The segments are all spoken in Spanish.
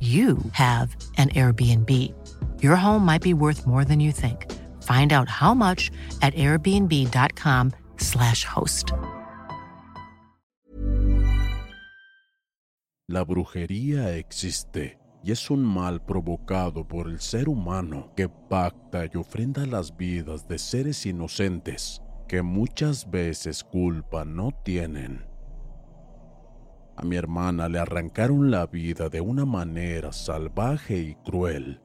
you have an Airbnb. Your home might be worth more than you think. Find out how much at airbnb.com/slash host. La brujería existe y es un mal provocado por el ser humano que pacta y ofrenda las vidas de seres inocentes que muchas veces culpa no tienen. A mi hermana le arrancaron la vida de una manera salvaje y cruel.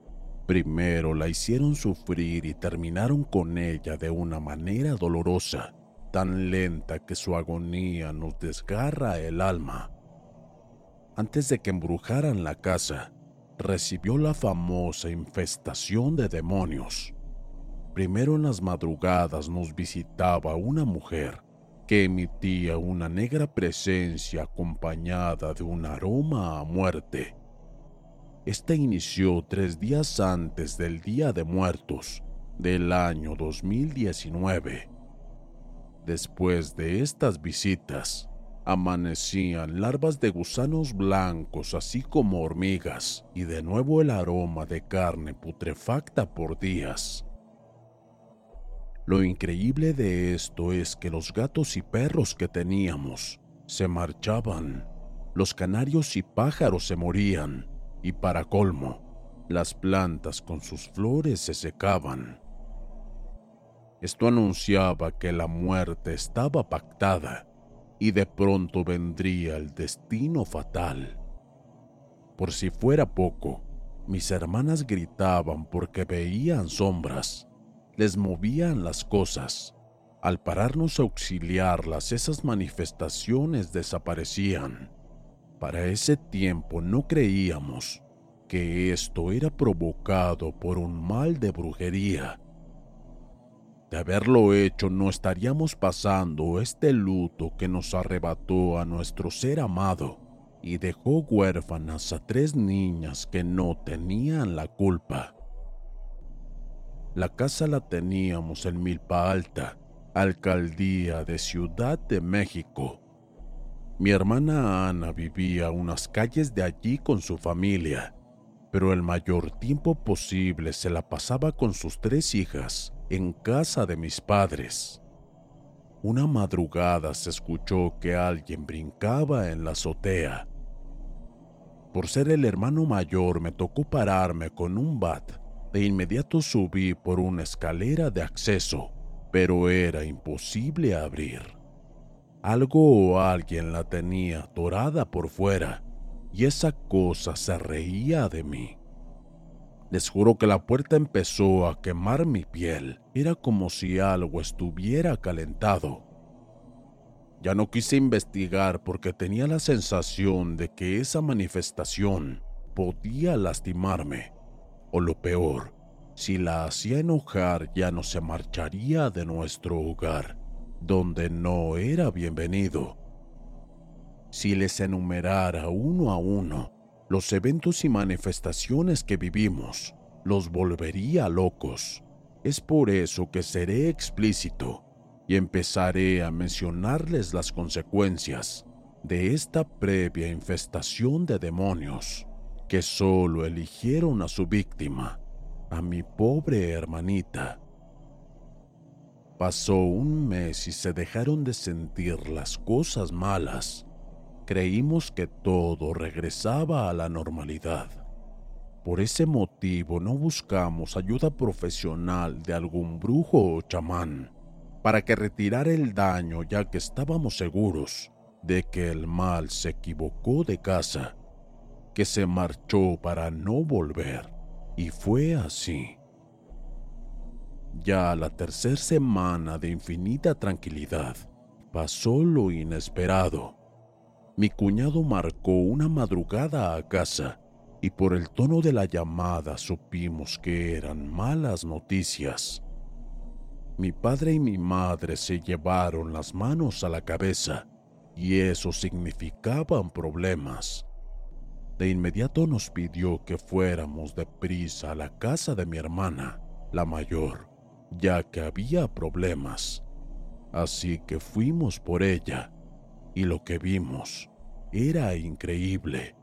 Primero la hicieron sufrir y terminaron con ella de una manera dolorosa, tan lenta que su agonía nos desgarra el alma. Antes de que embrujaran la casa, recibió la famosa infestación de demonios. Primero en las madrugadas nos visitaba una mujer que emitía una negra presencia acompañada de un aroma a muerte. Esta inició tres días antes del Día de Muertos del año 2019. Después de estas visitas, amanecían larvas de gusanos blancos así como hormigas y de nuevo el aroma de carne putrefacta por días. Lo increíble de esto es que los gatos y perros que teníamos se marchaban, los canarios y pájaros se morían, y para colmo, las plantas con sus flores se secaban. Esto anunciaba que la muerte estaba pactada y de pronto vendría el destino fatal. Por si fuera poco, mis hermanas gritaban porque veían sombras les movían las cosas. Al pararnos a auxiliarlas, esas manifestaciones desaparecían. Para ese tiempo no creíamos que esto era provocado por un mal de brujería. De haberlo hecho no estaríamos pasando este luto que nos arrebató a nuestro ser amado y dejó huérfanas a tres niñas que no tenían la culpa. La casa la teníamos en Milpa Alta, alcaldía de Ciudad de México. Mi hermana Ana vivía unas calles de allí con su familia, pero el mayor tiempo posible se la pasaba con sus tres hijas en casa de mis padres. Una madrugada se escuchó que alguien brincaba en la azotea. Por ser el hermano mayor me tocó pararme con un bat de inmediato subí por una escalera de acceso, pero era imposible abrir. Algo o alguien la tenía atorada por fuera, y esa cosa se reía de mí. Les juro que la puerta empezó a quemar mi piel. Era como si algo estuviera calentado. Ya no quise investigar porque tenía la sensación de que esa manifestación podía lastimarme o lo peor, si la hacía enojar ya no se marcharía de nuestro hogar. donde no era bienvenido. Si les enumerara uno a uno los eventos y manifestaciones que vivimos, los volvería locos. Es por eso que seré explícito y empezaré a mencionarles las consecuencias de esta previa infestación de demonios que solo eligieron a su víctima, a mi pobre hermanita. Pasó un mes y se dejaron de sentir las cosas malas. Creímos que todo regresaba a la normalidad. Por ese motivo no buscamos ayuda profesional de algún brujo o chamán para que retirara el daño ya que estábamos seguros de que el mal se equivocó de casa, que se marchó para no volver. Y fue así. Ya la tercera semana de infinita tranquilidad pasó lo inesperado. Mi cuñado marcó una madrugada a casa y por el tono de la llamada supimos que eran malas noticias. Mi padre y mi madre se llevaron las manos a la cabeza y eso significaban problemas. De inmediato nos pidió que fuéramos deprisa a la casa de mi hermana, la mayor, ya que había problemas. Así que fuimos por ella y lo que vimos era increíble.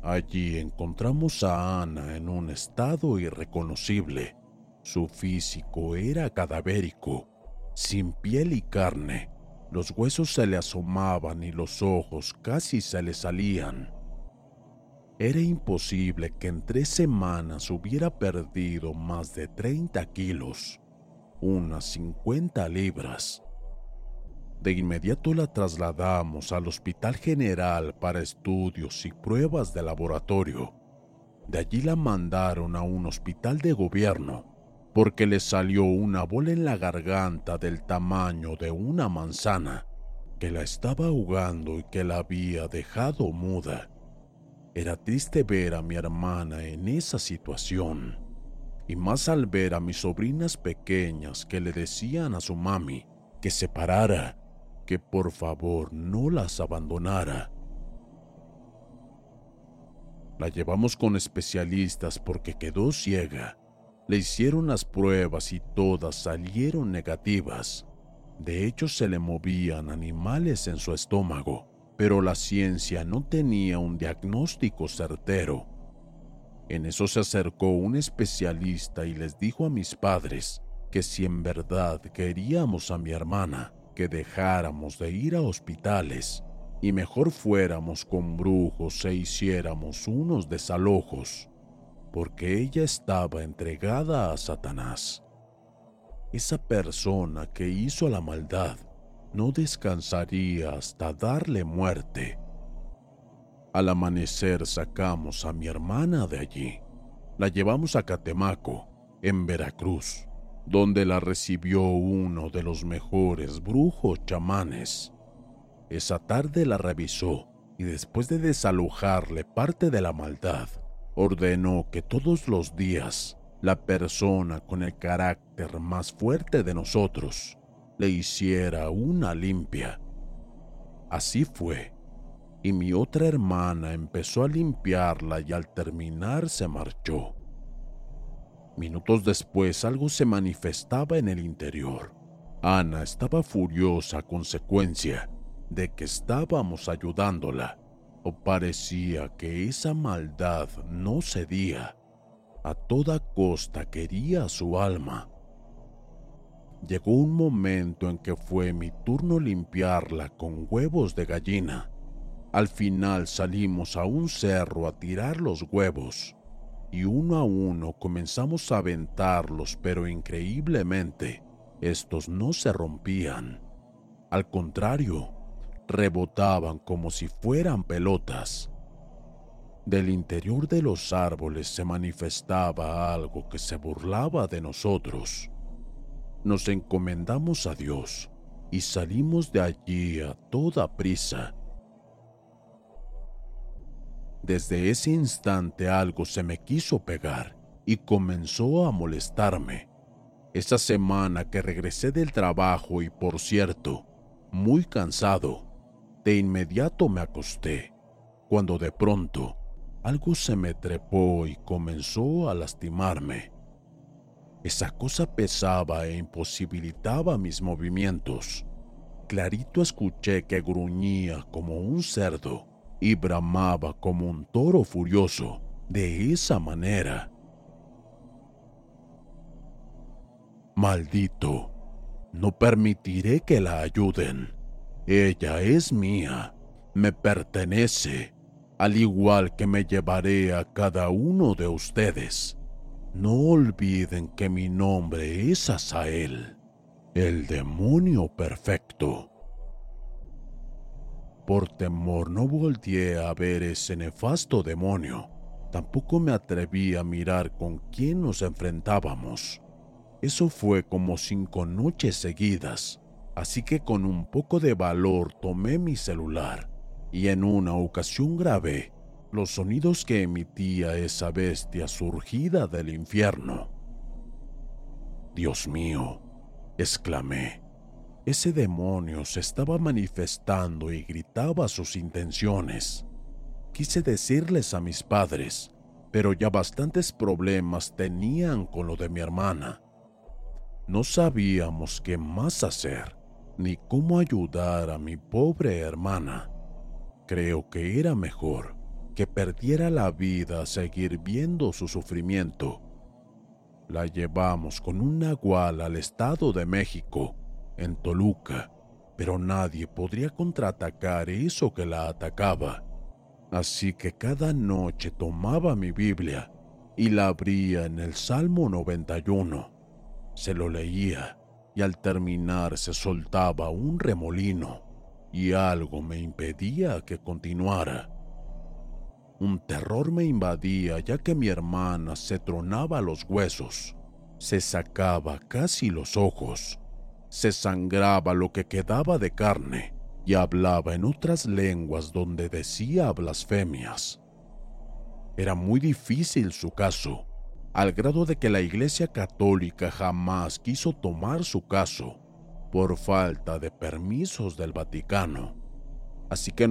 Allí encontramos a Ana en un estado irreconocible. Su físico era cadavérico, sin piel y carne. Los huesos se le asomaban y los ojos casi se le salían. Era imposible que en tres semanas hubiera perdido más de 30 kilos, unas 50 libras. De inmediato la trasladamos al Hospital General para estudios y pruebas de laboratorio. De allí la mandaron a un hospital de gobierno porque le salió una bola en la garganta del tamaño de una manzana que la estaba ahogando y que la había dejado muda. Era triste ver a mi hermana en esa situación, y más al ver a mis sobrinas pequeñas que le decían a su mami que se parara que por favor no las abandonara. La llevamos con especialistas porque quedó ciega. Le hicieron las pruebas y todas salieron negativas. De hecho, se le movían animales en su estómago, pero la ciencia no tenía un diagnóstico certero. En eso se acercó un especialista y les dijo a mis padres que si en verdad queríamos a mi hermana, que dejáramos de ir a hospitales y mejor fuéramos con brujos e hiciéramos unos desalojos, porque ella estaba entregada a Satanás. Esa persona que hizo la maldad no descansaría hasta darle muerte. Al amanecer sacamos a mi hermana de allí. La llevamos a Catemaco, en Veracruz donde la recibió uno de los mejores brujos chamanes. Esa tarde la revisó y después de desalojarle parte de la maldad, ordenó que todos los días la persona con el carácter más fuerte de nosotros le hiciera una limpia. Así fue, y mi otra hermana empezó a limpiarla y al terminar se marchó. Minutos después algo se manifestaba en el interior. Ana estaba furiosa a consecuencia de que estábamos ayudándola, o parecía que esa maldad no cedía. A toda costa quería su alma. Llegó un momento en que fue mi turno limpiarla con huevos de gallina. Al final salimos a un cerro a tirar los huevos y uno a uno comenzamos a aventarlos, pero increíblemente, estos no se rompían. Al contrario, rebotaban como si fueran pelotas. Del interior de los árboles se manifestaba algo que se burlaba de nosotros. Nos encomendamos a Dios y salimos de allí a toda prisa desde ese instante algo se me quiso pegar y comenzó a molestarme. Esa semana que regresé del trabajo y por cierto, muy cansado, de inmediato me acosté, cuando de pronto algo se me trepó y comenzó a lastimarme. Esa cosa pesaba e imposibilitaba mis movimientos. Clarito escuché que gruñía como un cerdo y bramaba como un toro furioso de esa manera. Maldito, no permitiré que la ayuden. Ella es mía, me pertenece, al igual que me llevaré a cada uno de ustedes. No olviden que mi nombre es Asael, el demonio perfecto. Por temor no volteé a ver ese nefasto demonio. Tampoco me atreví a mirar con quién nos enfrentábamos. Eso fue como cinco noches seguidas, así que con un poco de valor tomé mi celular y en una ocasión grabé los sonidos que emitía esa bestia surgida del infierno. Dios mío, exclamé. Ese demonio se estaba manifestando y gritaba sus intenciones. Quise decirles a mis padres, pero ya bastantes problemas tenían con lo de mi hermana. No sabíamos qué más hacer, ni cómo ayudar a mi pobre hermana. Creo que era mejor que perdiera la vida a seguir viendo su sufrimiento. La llevamos con un nahual al Estado de México, en Toluca, pero nadie podría contraatacar eso que la atacaba. Así que cada noche tomaba mi Biblia y la abría en el Salmo 91. Se lo leía y al terminar se soltaba un remolino y algo me impedía que continuara. Un terror me invadía ya que mi hermana se tronaba los huesos, se sacaba casi los ojos, se sangraba lo que quedaba de carne y hablaba en otras lenguas donde decía blasfemias. Era muy difícil su caso, al grado de que la Iglesia Católica jamás quiso tomar su caso por falta de permisos del Vaticano. Así que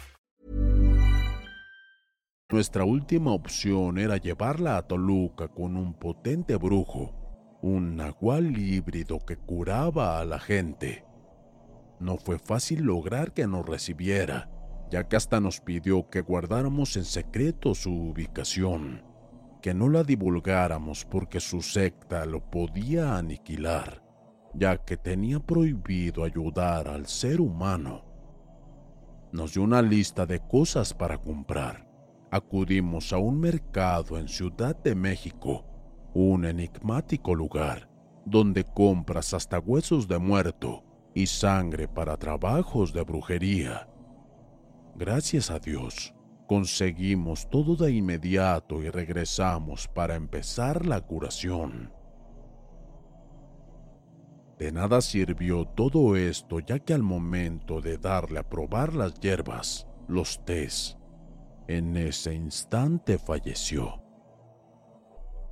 Nuestra última opción era llevarla a Toluca con un potente brujo, un nahual híbrido que curaba a la gente. No fue fácil lograr que nos recibiera, ya que hasta nos pidió que guardáramos en secreto su ubicación, que no la divulgáramos porque su secta lo podía aniquilar, ya que tenía prohibido ayudar al ser humano. Nos dio una lista de cosas para comprar. Acudimos a un mercado en Ciudad de México, un enigmático lugar donde compras hasta huesos de muerto y sangre para trabajos de brujería. Gracias a Dios, conseguimos todo de inmediato y regresamos para empezar la curación. De nada sirvió todo esto ya que al momento de darle a probar las hierbas, los tés, en ese instante falleció.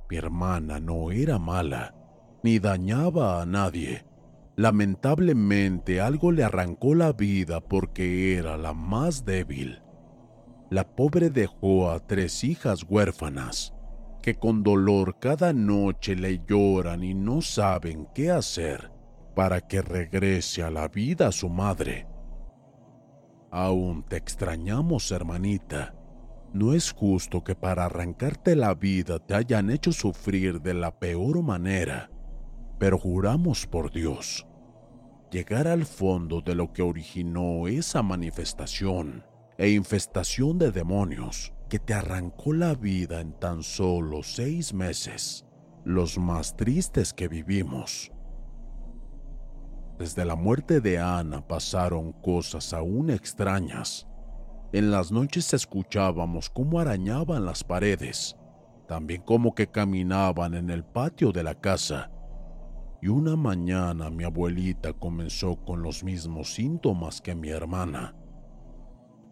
Mi hermana no era mala, ni dañaba a nadie. Lamentablemente algo le arrancó la vida porque era la más débil. La pobre dejó a tres hijas huérfanas que con dolor cada noche le lloran y no saben qué hacer para que regrese a la vida su madre. Aún te extrañamos, hermanita. No es justo que para arrancarte la vida te hayan hecho sufrir de la peor manera, pero juramos por Dios llegar al fondo de lo que originó esa manifestación e infestación de demonios que te arrancó la vida en tan solo seis meses, los más tristes que vivimos. Desde la muerte de Ana pasaron cosas aún extrañas. En las noches escuchábamos cómo arañaban las paredes, también como que caminaban en el patio de la casa. Y una mañana mi abuelita comenzó con los mismos síntomas que mi hermana.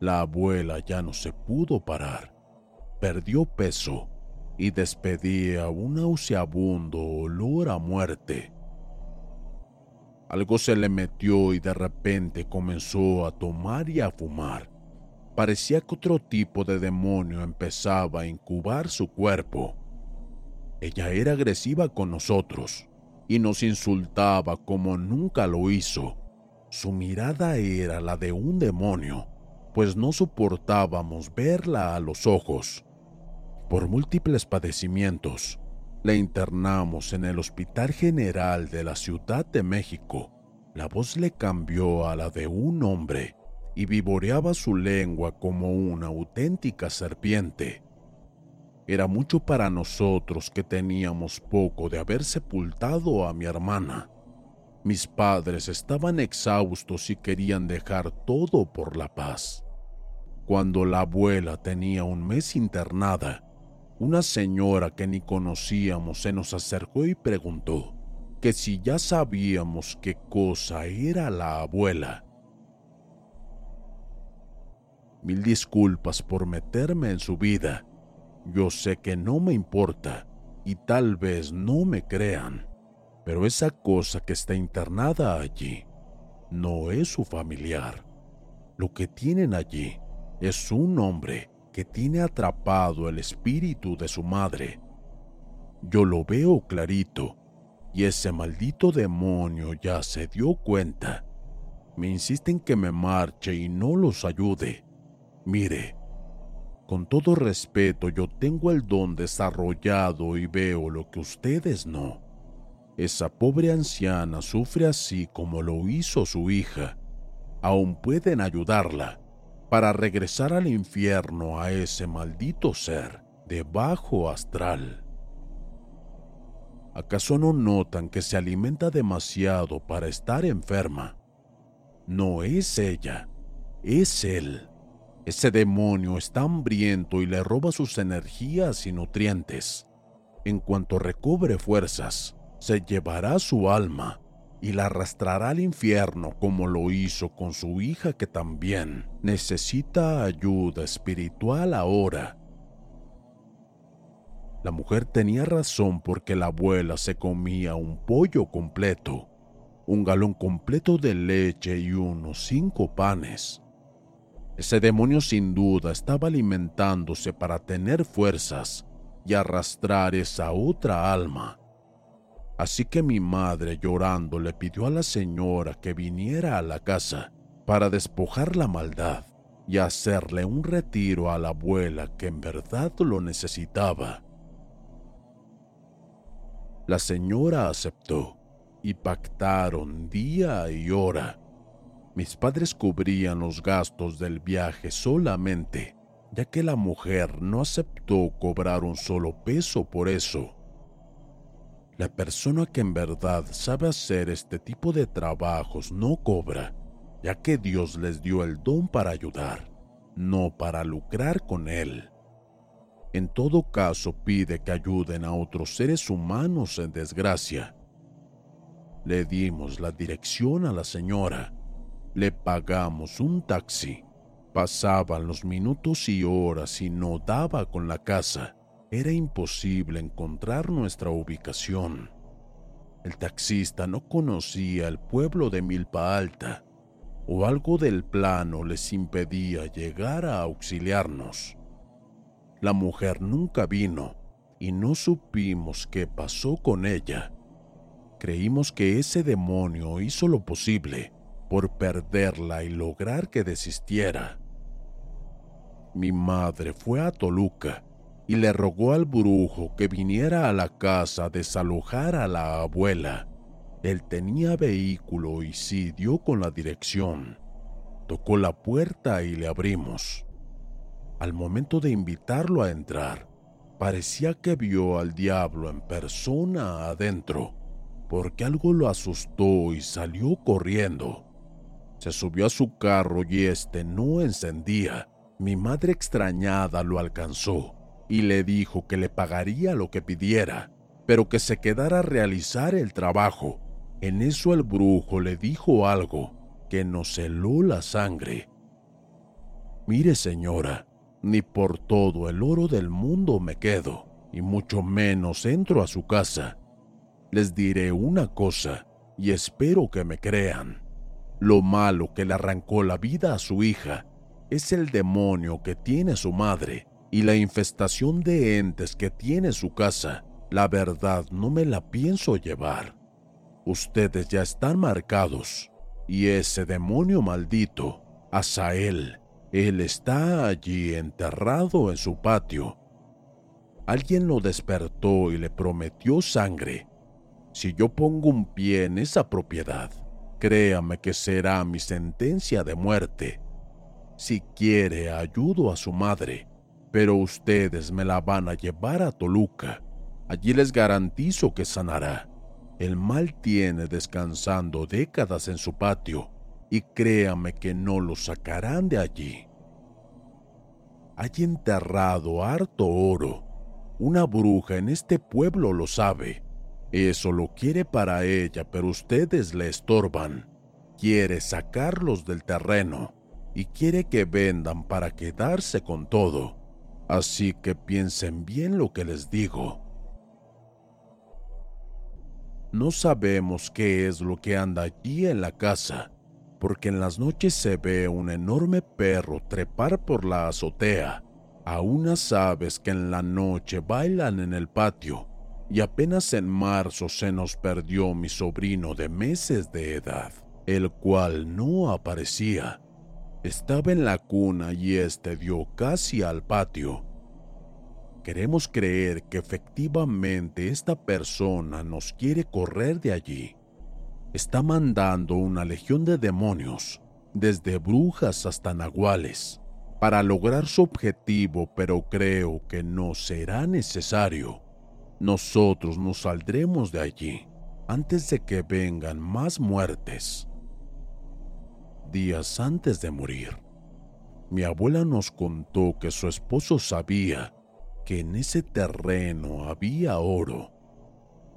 La abuela ya no se pudo parar, perdió peso y despedía un nauseabundo olor a muerte. Algo se le metió y de repente comenzó a tomar y a fumar. Parecía que otro tipo de demonio empezaba a incubar su cuerpo. Ella era agresiva con nosotros y nos insultaba como nunca lo hizo. Su mirada era la de un demonio, pues no soportábamos verla a los ojos. Por múltiples padecimientos, la internamos en el Hospital General de la Ciudad de México. La voz le cambió a la de un hombre y vivoreaba su lengua como una auténtica serpiente. Era mucho para nosotros que teníamos poco de haber sepultado a mi hermana. Mis padres estaban exhaustos y querían dejar todo por la paz. Cuando la abuela tenía un mes internada, una señora que ni conocíamos se nos acercó y preguntó que si ya sabíamos qué cosa era la abuela. Mil disculpas por meterme en su vida. Yo sé que no me importa y tal vez no me crean, pero esa cosa que está internada allí no es su familiar. Lo que tienen allí es un hombre que tiene atrapado el espíritu de su madre. Yo lo veo clarito, y ese maldito demonio ya se dio cuenta. Me insisten que me marche y no los ayude. Mire, con todo respeto yo tengo el don desarrollado y veo lo que ustedes no. Esa pobre anciana sufre así como lo hizo su hija. Aún pueden ayudarla para regresar al infierno a ese maldito ser de bajo astral. ¿Acaso no notan que se alimenta demasiado para estar enferma? No es ella, es él. Ese demonio está hambriento y le roba sus energías y nutrientes. En cuanto recobre fuerzas, se llevará su alma y la arrastrará al infierno como lo hizo con su hija que también necesita ayuda espiritual ahora. La mujer tenía razón porque la abuela se comía un pollo completo, un galón completo de leche y unos cinco panes. Ese demonio sin duda estaba alimentándose para tener fuerzas y arrastrar esa otra alma Así que mi madre llorando le pidió a la señora que viniera a la casa para despojar la maldad y hacerle un retiro a la abuela que en verdad lo necesitaba. La señora aceptó y pactaron día y hora. Mis padres cubrían los gastos del viaje solamente, ya que la mujer no aceptó cobrar un solo peso por eso. La persona que en verdad sabe hacer este tipo de trabajos no cobra, ya que Dios les dio el don para ayudar, no para lucrar con él. En todo caso pide que ayuden a otros seres humanos en desgracia. Le dimos la dirección a la señora, le pagamos un taxi, pasaban los minutos y horas y no daba con la casa era imposible encontrar nuestra ubicación. El taxista no conocía el pueblo de Milpa Alta, o algo del plano les impedía llegar a auxiliarnos. La mujer nunca vino, y no supimos qué pasó con ella. Creímos que ese demonio hizo lo posible por perderla y lograr que desistiera. Mi madre fue a Toluca y le rogó al brujo que viniera a la casa a desalojar a la abuela. Él tenía vehículo y sí dio con la dirección. Tocó la puerta y le abrimos. Al momento de invitarlo a entrar, parecía que vio al diablo en persona adentro, porque algo lo asustó y salió corriendo. Se subió a su carro y este no encendía. Mi madre extrañada lo alcanzó y le dijo que le pagaría lo que pidiera, pero que se quedara a realizar el trabajo. En eso el brujo le dijo algo que nos heló la sangre. Mire señora, ni por todo el oro del mundo me quedo, y mucho menos entro a su casa. Les diré una cosa, y espero que me crean. Lo malo que le arrancó la vida a su hija es el demonio que tiene su madre y la infestación de entes que tiene su casa. La verdad no me la pienso llevar. Ustedes ya están marcados y ese demonio maldito, Asael, él está allí enterrado en su patio. Alguien lo despertó y le prometió sangre. Si yo pongo un pie en esa propiedad, créame que será mi sentencia de muerte. Si quiere, ayudo a su madre, pero ustedes me la van a llevar a Toluca. Allí les garantizo que sanará. El mal tiene descansando décadas en su patio y créame que no lo sacarán de allí. Hay enterrado harto oro. Una bruja en este pueblo lo sabe. Eso lo quiere para ella, pero ustedes le estorban. Quiere sacarlos del terreno y quiere que vendan para quedarse con todo. Así que piensen bien lo que les digo. No sabemos qué es lo que anda allí en la casa, porque en las noches se ve un enorme perro trepar por la azotea, a unas aves que en la noche bailan en el patio, y apenas en marzo se nos perdió mi sobrino de meses de edad, el cual no aparecía. Estaba en la cuna y este dio casi al patio. Queremos creer que efectivamente esta persona nos quiere correr de allí está mandando una legión de demonios, desde brujas hasta nahuales, para lograr su objetivo, pero creo que no será necesario. Nosotros nos saldremos de allí antes de que vengan más muertes. Días antes de morir, mi abuela nos contó que su esposo sabía que en ese terreno había oro,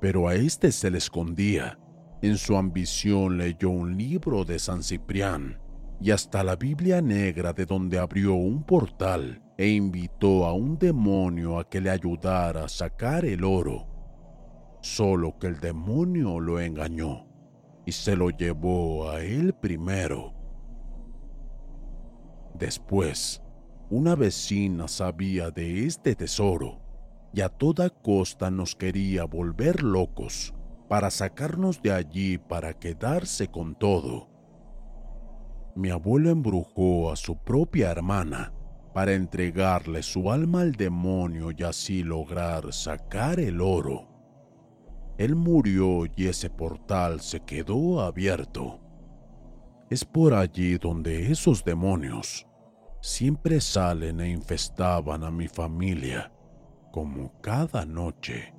pero a este se le escondía en su ambición leyó un libro de San Ciprián y hasta la Biblia negra de donde abrió un portal e invitó a un demonio a que le ayudara a sacar el oro. Solo que el demonio lo engañó y se lo llevó a él primero. Después, una vecina sabía de este tesoro y a toda costa nos quería volver locos para sacarnos de allí para quedarse con todo. Mi abuelo embrujó a su propia hermana para entregarle su alma al demonio y así lograr sacar el oro. Él murió y ese portal se quedó abierto. Es por allí donde esos demonios siempre salen e infestaban a mi familia, como cada noche.